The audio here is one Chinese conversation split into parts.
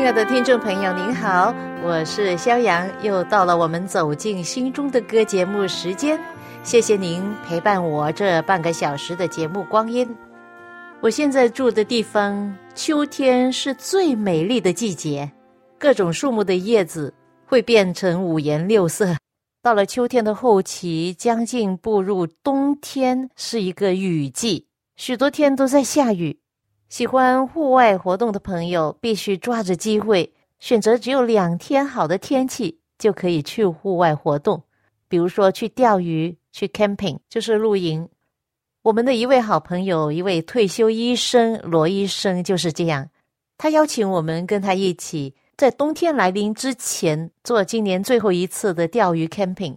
亲爱的听众朋友，您好，我是肖阳，又到了我们走进心中的歌节目时间。谢谢您陪伴我这半个小时的节目光阴。我现在住的地方，秋天是最美丽的季节，各种树木的叶子会变成五颜六色。到了秋天的后期，将近步入冬天，是一个雨季，许多天都在下雨。喜欢户外活动的朋友，必须抓着机会，选择只有两天好的天气，就可以去户外活动。比如说去钓鱼、去 camping，就是露营。我们的一位好朋友，一位退休医生罗医生就是这样。他邀请我们跟他一起，在冬天来临之前，做今年最后一次的钓鱼 camping。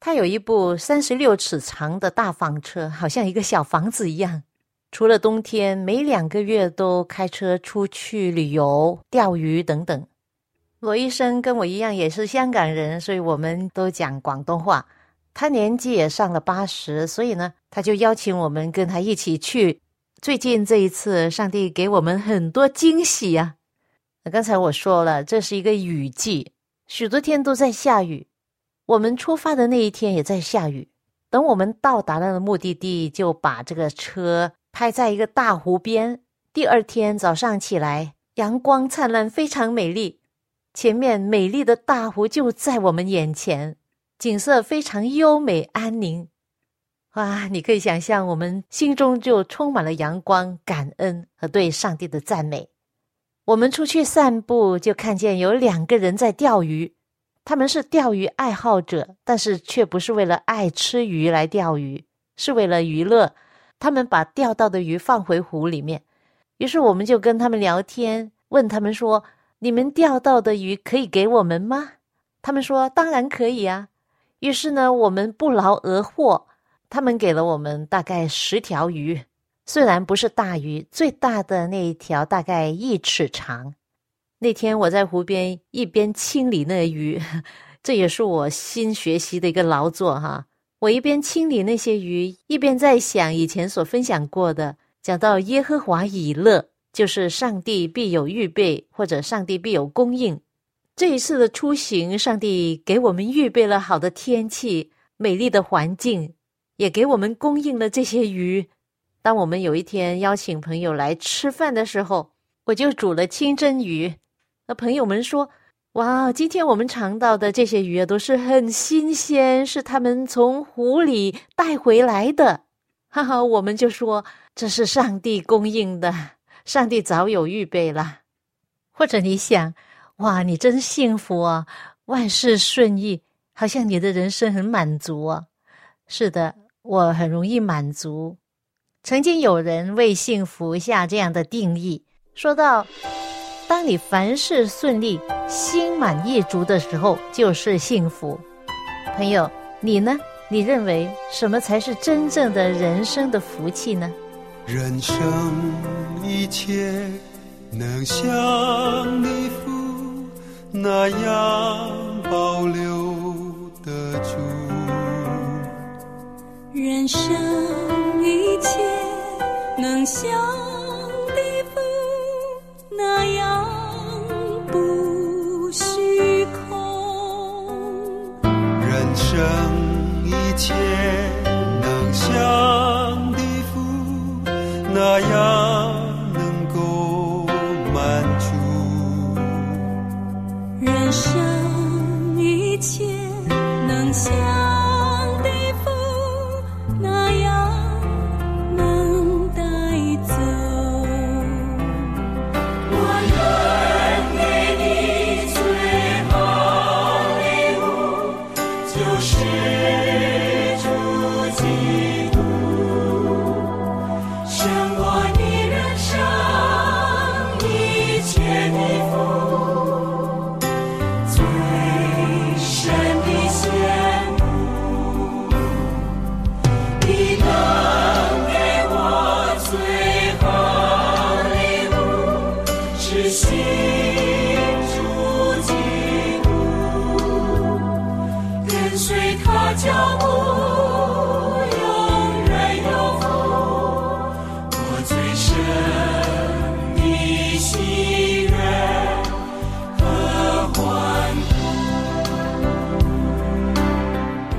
他有一部三十六尺长的大房车，好像一个小房子一样。除了冬天，每两个月都开车出去旅游、钓鱼等等。罗医生跟我一样也是香港人，所以我们都讲广东话。他年纪也上了八十，所以呢，他就邀请我们跟他一起去。最近这一次，上帝给我们很多惊喜呀！刚才我说了，这是一个雨季，许多天都在下雨。我们出发的那一天也在下雨。等我们到达了目的地，就把这个车。拍在一个大湖边。第二天早上起来，阳光灿烂，非常美丽。前面美丽的大湖就在我们眼前，景色非常优美安宁。哇，你可以想象，我们心中就充满了阳光、感恩和对上帝的赞美。我们出去散步，就看见有两个人在钓鱼。他们是钓鱼爱好者，但是却不是为了爱吃鱼来钓鱼，是为了娱乐。他们把钓到的鱼放回湖里面，于是我们就跟他们聊天，问他们说：“你们钓到的鱼可以给我们吗？”他们说：“当然可以啊。”于是呢，我们不劳而获，他们给了我们大概十条鱼，虽然不是大鱼，最大的那一条大概一尺长。那天我在湖边一边清理那鱼，这也是我新学习的一个劳作哈。我一边清理那些鱼，一边在想以前所分享过的，讲到耶和华以乐，就是上帝必有预备，或者上帝必有供应。这一次的出行，上帝给我们预备了好的天气、美丽的环境，也给我们供应了这些鱼。当我们有一天邀请朋友来吃饭的时候，我就煮了清蒸鱼。那朋友们说。哇，今天我们尝到的这些鱼啊，都是很新鲜，是他们从湖里带回来的。哈哈，我们就说这是上帝供应的，上帝早有预备了。或者你想，哇，你真幸福啊，万事顺意，好像你的人生很满足啊。是的，我很容易满足。曾经有人为幸福下这样的定义，说到。当你凡事顺利、心满意足的时候，就是幸福。朋友，你呢？你认为什么才是真正的人生的福气呢？人生一切能像你父那样保留得住。人生一切能像。那样不虚空，人生一切能像地府那样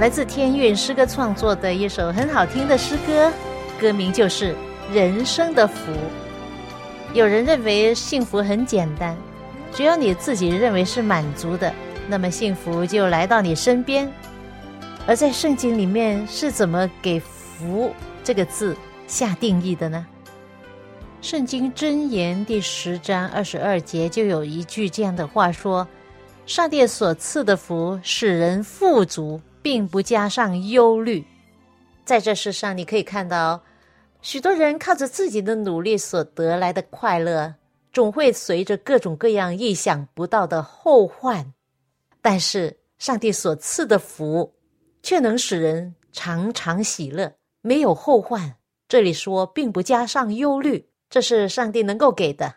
来自天韵诗歌创作的一首很好听的诗歌，歌名就是《人生的福》。有人认为幸福很简单，只要你自己认为是满足的，那么幸福就来到你身边。而在圣经里面是怎么给“福”这个字下定义的呢？圣经箴言第十章二十二节就有一句这样的话说：“上帝所赐的福使人富足，并不加上忧虑。”在这世上，你可以看到。许多人靠着自己的努力所得来的快乐，总会随着各种各样意想不到的后患。但是，上帝所赐的福，却能使人常常喜乐，没有后患。这里说，并不加上忧虑，这是上帝能够给的。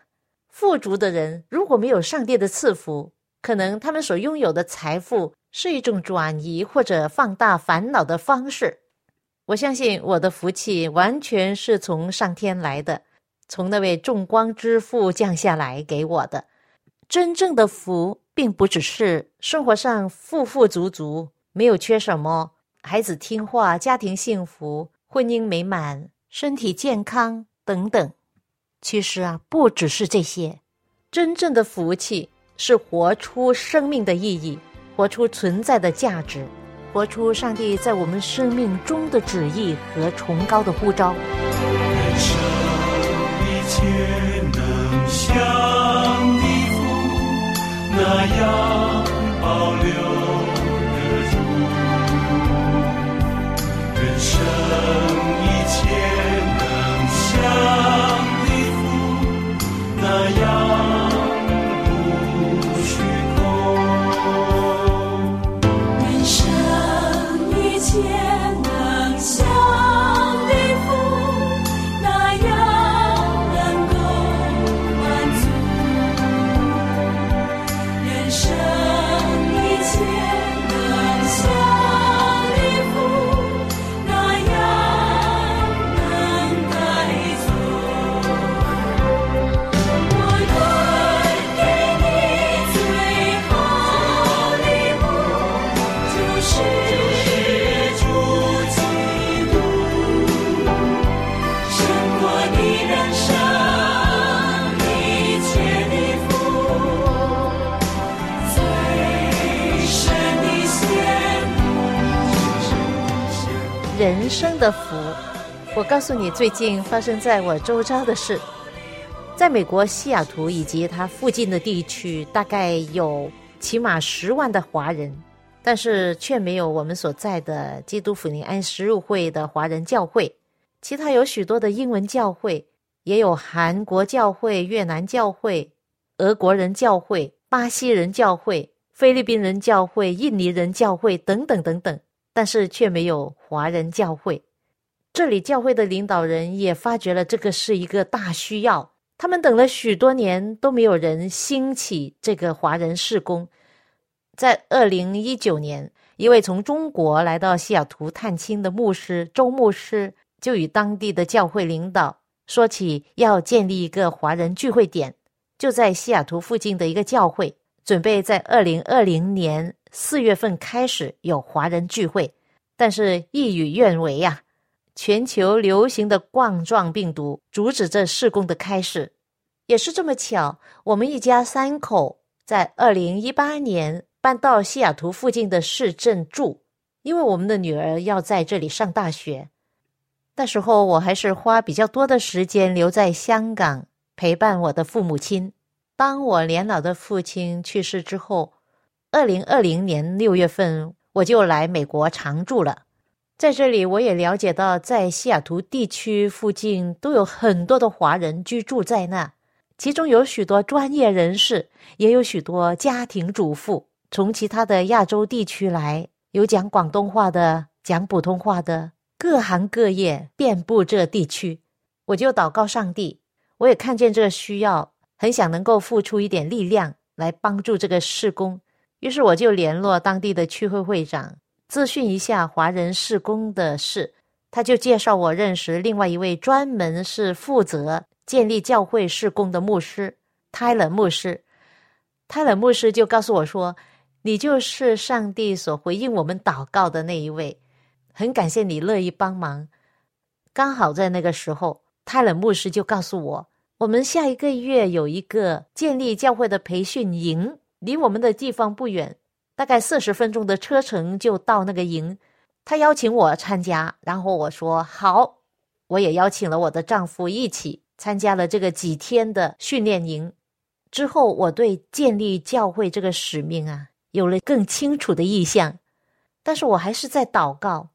富足的人如果没有上帝的赐福，可能他们所拥有的财富是一种转移或者放大烦恼的方式。我相信我的福气完全是从上天来的，从那位众光之父降下来给我的。真正的福，并不只是生活上富富足足，没有缺什么，孩子听话，家庭幸福，婚姻美满，身体健康等等。其实啊，不只是这些，真正的福气是活出生命的意义，活出存在的价值。活出上帝在我们生命中的旨意和崇高的呼召。人生一切能像一幅那样保留得住，人生一切能像一幅那样。生的福，我告诉你，最近发生在我周遭的事，在美国西雅图以及它附近的地区，大概有起码十万的华人，但是却没有我们所在的基督福临安十入会的华人教会。其他有许多的英文教会，也有韩国教会、越南教会、俄国人教会、巴西人教会、菲律宾人教会、印尼人教会等等等等。但是却没有华人教会，这里教会的领导人也发觉了这个是一个大需要。他们等了许多年都没有人兴起这个华人事工。在二零一九年，一位从中国来到西雅图探亲的牧师周牧师，就与当地的教会领导说起要建立一个华人聚会点，就在西雅图附近的一个教会，准备在二零二零年。四月份开始有华人聚会，但是一与愿违呀！全球流行的冠状病毒阻止这事工的开始。也是这么巧，我们一家三口在二零一八年搬到西雅图附近的市镇住，因为我们的女儿要在这里上大学。那时候我还是花比较多的时间留在香港陪伴我的父母亲。当我年老的父亲去世之后。二零二零年六月份，我就来美国常住了。在这里，我也了解到，在西雅图地区附近都有很多的华人居住在那，其中有许多专业人士，也有许多家庭主妇，从其他的亚洲地区来，有讲广东话的，讲普通话的，各行各业遍布这地区。我就祷告上帝，我也看见这需要，很想能够付出一点力量来帮助这个事工。于是我就联络当地的区会会长，咨询一下华人事工的事。他就介绍我认识另外一位专门是负责建立教会事工的牧师泰勒牧师。泰勒牧师就告诉我说：“你就是上帝所回应我们祷告的那一位，很感谢你乐意帮忙。刚好在那个时候，泰勒牧师就告诉我，我们下一个月有一个建立教会的培训营，离我们的地方不远，大概四十分钟的车程就到那个营。他邀请我参加，然后我说好。我也邀请了我的丈夫一起参加了这个几天的训练营。之后，我对建立教会这个使命啊，有了更清楚的意向。但是我还是在祷告，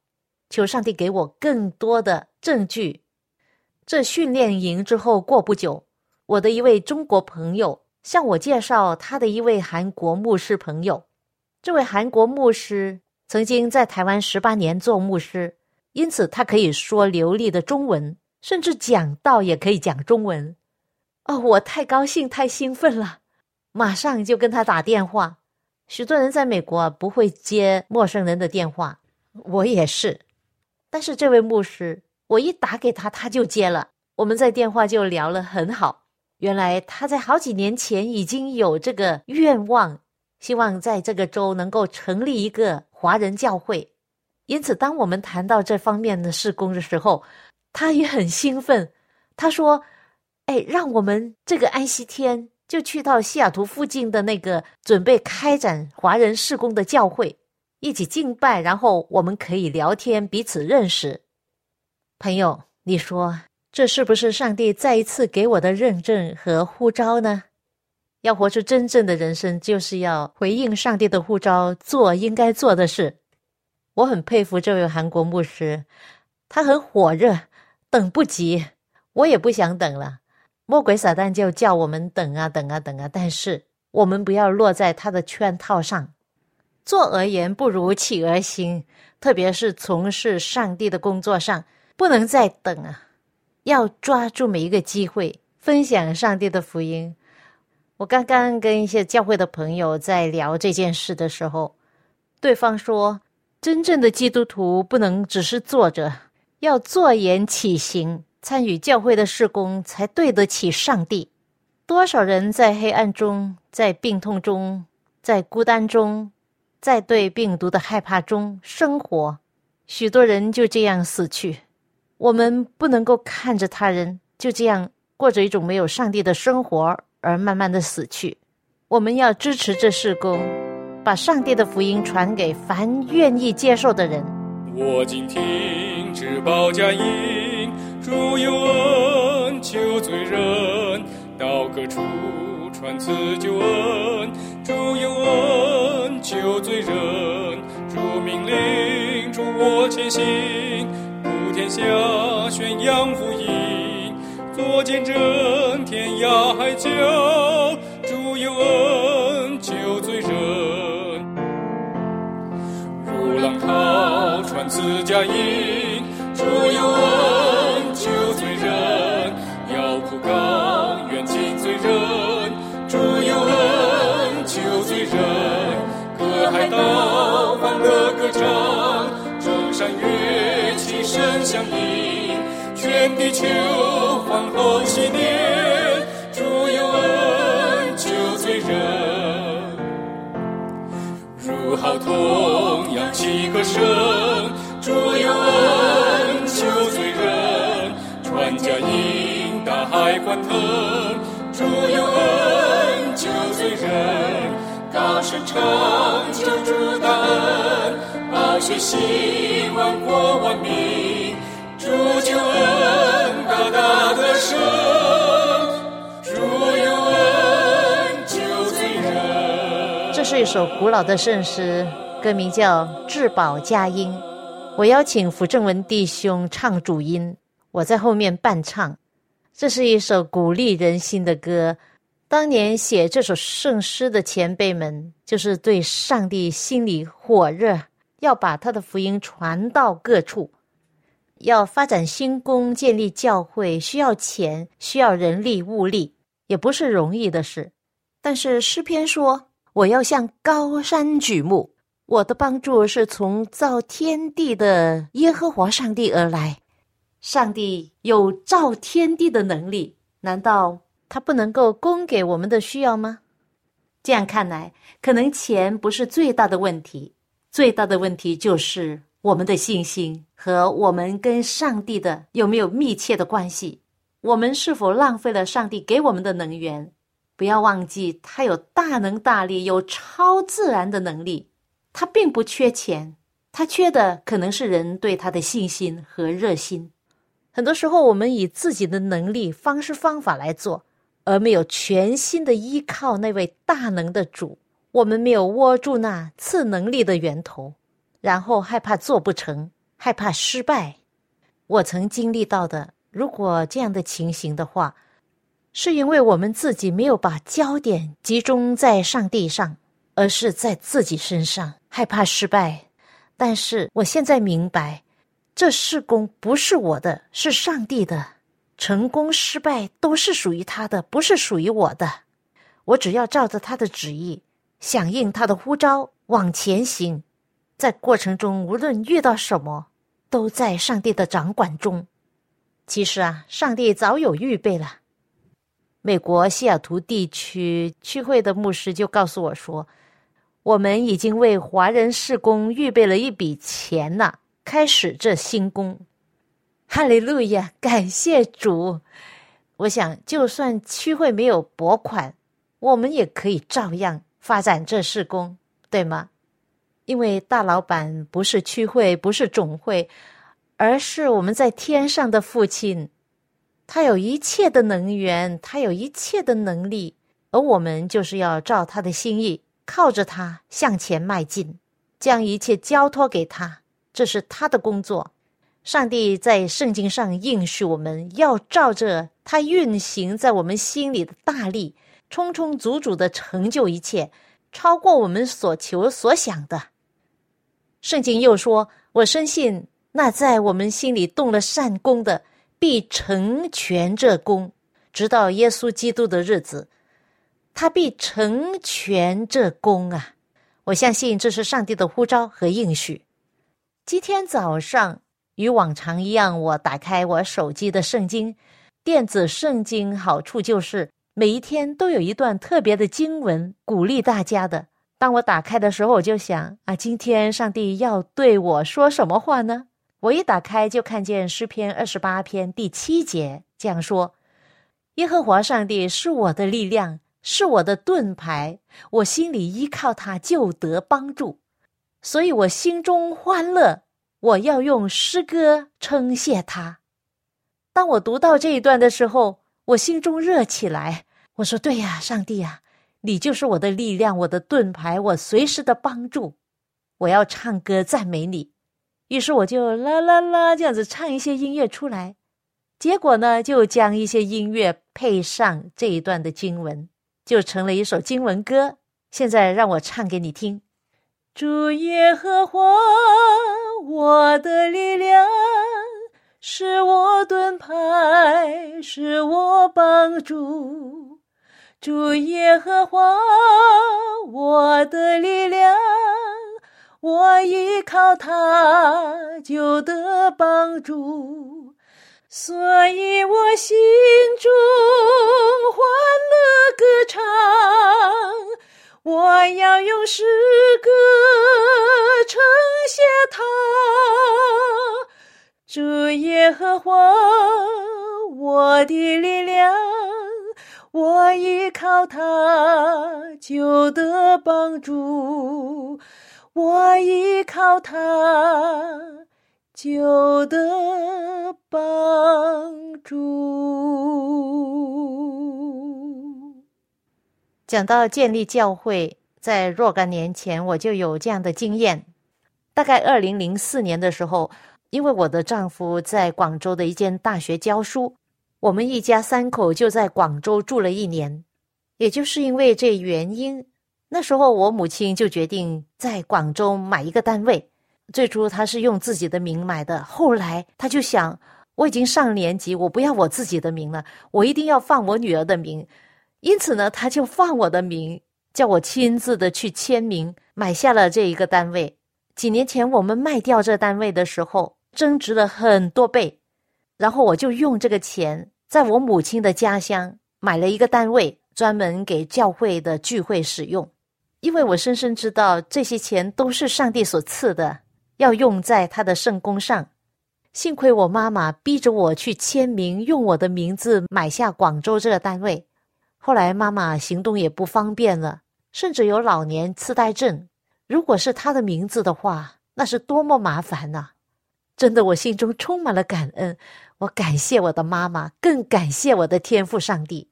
求上帝给我更多的证据。这训练营之后过不久，我的一位中国朋友向我介绍他的一位韩国牧师朋友。这位韩国牧师曾经在台湾十八年做牧师。因此，他可以说流利的中文，甚至讲道也可以讲中文。哦，我太高兴、太兴奋了，马上就跟他打电话。许多人在美国不会接陌生人的电话，我也是。但是这位牧师，我一打给他，他就接了。我们在电话就聊了很好。原来他在好几年前已经有这个愿望，希望在这个州能够成立一个华人教会。因此，当我们谈到这方面的事工的时候，他也很兴奋。他说：“哎，让我们这个安息天就去到西雅图附近的那个准备开展华人事工的教会，一起敬拜，然后我们可以聊天，彼此认识。”朋友，你说这是不是上帝再一次给我的认证和呼召呢？要活出真正的人生，就是要回应上帝的呼召，做应该做的事。我很佩服这位韩国牧师，他很火热，等不及，我也不想等了。魔鬼撒旦就叫我们等啊等啊等啊，但是我们不要落在他的圈套上。做而言不如起而行，特别是从事上帝的工作上，不能再等啊，要抓住每一个机会分享上帝的福音。我刚刚跟一些教会的朋友在聊这件事的时候，对方说。真正的基督徒不能只是坐着，要坐言起行，参与教会的事工，才对得起上帝。多少人在黑暗中，在病痛中，在孤单中，在对病毒的害怕中生活，许多人就这样死去。我们不能够看着他人就这样过着一种没有上帝的生活而慢慢的死去。我们要支持这事工。把上帝的福音传给凡愿意接受的人。我今听至宝佳音，主有恩救罪人，到各处传此救恩。主有恩救罪人，主命令主我前行，天下宣扬福音，作见证天涯海角。主有恩救罪人。传此佳音，主有恩救罪人，要哭告冤尽罪人，主有恩救罪人，各海岛相应，全地球欢呼纪念，主有恩救罪人，如号筒扬起歌声。主有恩救罪人，传佳音大海欢腾。主有恩救罪人，高声唱救主大恩，报血希望国万民。这是一首古老的圣诗，歌名叫《至宝佳音》。我邀请福正文弟兄唱主音，我在后面伴唱。这是一首鼓励人心的歌。当年写这首圣诗的前辈们，就是对上帝心里火热，要把他的福音传到各处，要发展新宫、建立教会，需要钱，需要人力物力，也不是容易的事。但是诗篇说：“我要向高山举目。”我的帮助是从造天地的耶和华上帝而来。上帝有造天地的能力，难道他不能够供给我们的需要吗？这样看来，可能钱不是最大的问题，最大的问题就是我们的信心和我们跟上帝的有没有密切的关系。我们是否浪费了上帝给我们的能源？不要忘记，他有大能大力，有超自然的能力。他并不缺钱，他缺的可能是人对他的信心和热心。很多时候，我们以自己的能力、方式、方法来做，而没有全心的依靠那位大能的主。我们没有握住那赐能力的源头，然后害怕做不成，害怕失败。我曾经历到的，如果这样的情形的话，是因为我们自己没有把焦点集中在上帝上，而是在自己身上，害怕失败。但是我现在明白。这事工不是我的，是上帝的。成功失败都是属于他的，不是属于我的。我只要照着他的旨意，响应他的呼召，往前行。在过程中，无论遇到什么，都在上帝的掌管中。其实啊，上帝早有预备了。美国西雅图地区区会的牧师就告诉我说：“我们已经为华人事工预备了一笔钱呢。”开始这新工，哈利路亚！感谢主。我想，就算区会没有拨款，我们也可以照样发展这事工，对吗？因为大老板不是区会，不是总会，而是我们在天上的父亲。他有一切的能源，他有一切的能力，而我们就是要照他的心意，靠着他向前迈进，将一切交托给他。这是他的工作。上帝在圣经上应许我们要照着他运行在我们心里的大力，充充足足的成就一切，超过我们所求所想的。圣经又说：“我深信那在我们心里动了善功的，必成全这功，直到耶稣基督的日子，他必成全这功啊！”我相信这是上帝的呼召和应许。今天早上与往常一样，我打开我手机的圣经，电子圣经好处就是每一天都有一段特别的经文鼓励大家的。当我打开的时候，我就想啊，今天上帝要对我说什么话呢？我一打开就看见诗篇二十八篇第七节这样说：“耶和华上帝是我的力量，是我的盾牌，我心里依靠他就得帮助。”所以我心中欢乐，我要用诗歌称谢他。当我读到这一段的时候，我心中热起来。我说：“对呀，上帝呀，你就是我的力量，我的盾牌，我随时的帮助。我要唱歌赞美你。”于是我就啦啦啦这样子唱一些音乐出来，结果呢，就将一些音乐配上这一段的经文，就成了一首经文歌。现在让我唱给你听。主耶和华，我的力量，是我盾牌，是我帮助。主耶和华，我的力量，我依靠他就得帮助，所以我心中欢乐歌唱。我要用诗歌称谢他，主耶和华，我的力量，我依靠他就得帮助，我依靠他就得帮助。讲到建立教会，在若干年前我就有这样的经验。大概二零零四年的时候，因为我的丈夫在广州的一间大学教书，我们一家三口就在广州住了一年。也就是因为这原因，那时候我母亲就决定在广州买一个单位。最初她是用自己的名买的，后来她就想，我已经上年级，我不要我自己的名了，我一定要放我女儿的名。因此呢，他就放我的名，叫我亲自的去签名，买下了这一个单位。几年前我们卖掉这单位的时候，增值了很多倍。然后我就用这个钱，在我母亲的家乡买了一个单位，专门给教会的聚会使用。因为我深深知道这些钱都是上帝所赐的，要用在他的圣功上。幸亏我妈妈逼着我去签名，用我的名字买下广州这个单位。后来妈妈行动也不方便了，甚至有老年痴呆症。如果是她的名字的话，那是多么麻烦呐！真的，我心中充满了感恩。我感谢我的妈妈，更感谢我的天父上帝。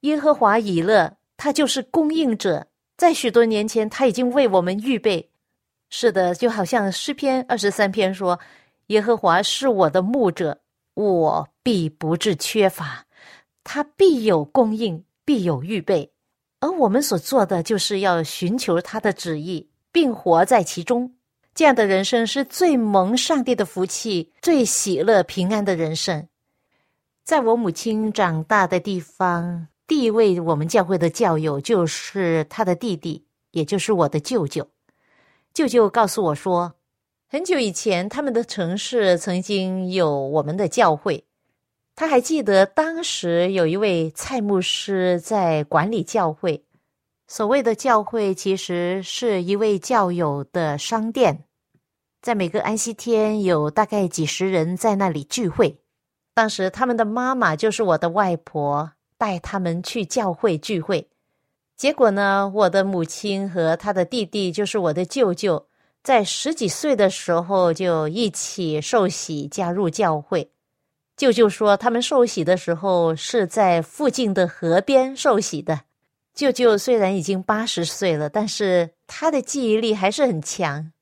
耶和华以勒，他就是供应者。在许多年前，他已经为我们预备。是的，就好像诗篇二十三篇说：“耶和华是我的牧者，我必不致缺乏。他必有供应，必有预备。”而我们所做的，就是要寻求他的旨意，并活在其中。这样的人生是最蒙上帝的福气、最喜乐平安的人生。在我母亲长大的地方。第一位我们教会的教友就是他的弟弟，也就是我的舅舅。舅舅告诉我说，很久以前他们的城市曾经有我们的教会。他还记得当时有一位蔡牧师在管理教会。所谓的教会，其实是一位教友的商店，在每个安息天有大概几十人在那里聚会。当时他们的妈妈就是我的外婆。带他们去教会聚会，结果呢，我的母亲和他的弟弟，就是我的舅舅，在十几岁的时候就一起受洗加入教会。舅舅说，他们受洗的时候是在附近的河边受洗的。舅舅虽然已经八十岁了，但是他的记忆力还是很强。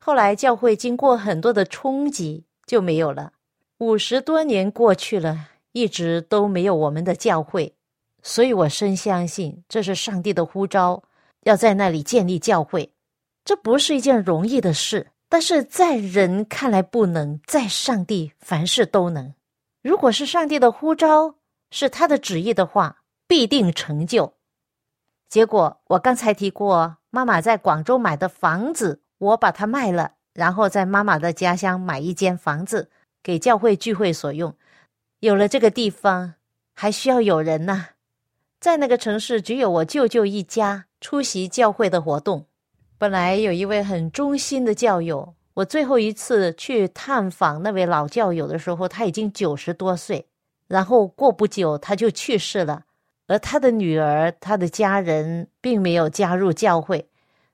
后来教会经过很多的冲击，就没有了。五十多年过去了。一直都没有我们的教会，所以我深相信这是上帝的呼召，要在那里建立教会。这不是一件容易的事，但是在人看来不能，在上帝凡事都能。如果是上帝的呼召，是他的旨意的话，必定成就。结果我刚才提过，妈妈在广州买的房子，我把它卖了，然后在妈妈的家乡买一间房子给教会聚会所用。有了这个地方，还需要有人呢。在那个城市，只有我舅舅一家出席教会的活动。本来有一位很忠心的教友，我最后一次去探访那位老教友的时候，他已经九十多岁。然后过不久他就去世了，而他的女儿、他的家人并没有加入教会，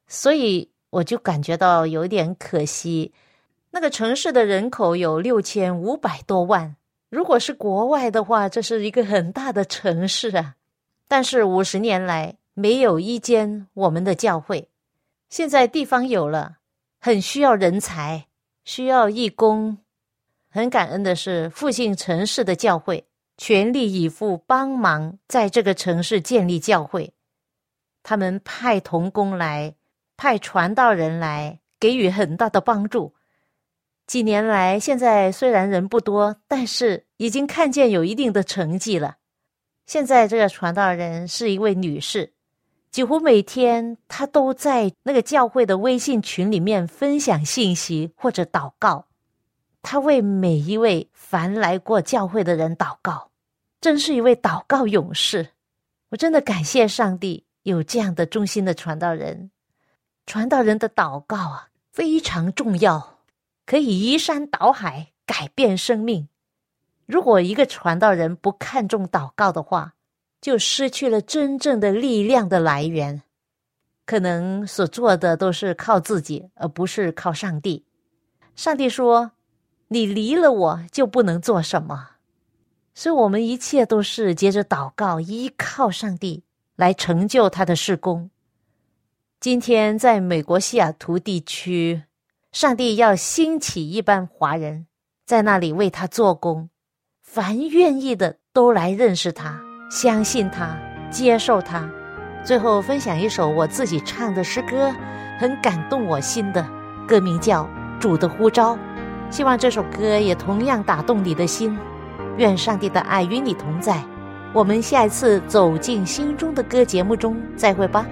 所以我就感觉到有点可惜。那个城市的人口有六千五百多万。如果是国外的话，这是一个很大的城市啊。但是五十年来没有一间我们的教会，现在地方有了，很需要人才，需要义工。很感恩的是，附近城市的教会全力以赴帮忙在这个城市建立教会。他们派童工来，派传道人来，给予很大的帮助。几年来，现在虽然人不多，但是已经看见有一定的成绩了。现在这个传道人是一位女士，几乎每天她都在那个教会的微信群里面分享信息或者祷告。她为每一位凡来过教会的人祷告，真是一位祷告勇士。我真的感谢上帝有这样的忠心的传道人。传道人的祷告啊，非常重要。可以移山倒海，改变生命。如果一个传道人不看重祷告的话，就失去了真正的力量的来源。可能所做的都是靠自己，而不是靠上帝。上帝说：“你离了我就不能做什么。”所以，我们一切都是接着祷告，依靠上帝来成就他的事工。今天，在美国西雅图地区。上帝要兴起一般华人，在那里为他做工，凡愿意的都来认识他，相信他，接受他。最后分享一首我自己唱的诗歌，很感动我心的歌名叫《主的呼召》，希望这首歌也同样打动你的心。愿上帝的爱与你同在。我们下一次走进心中的歌节目中再会吧。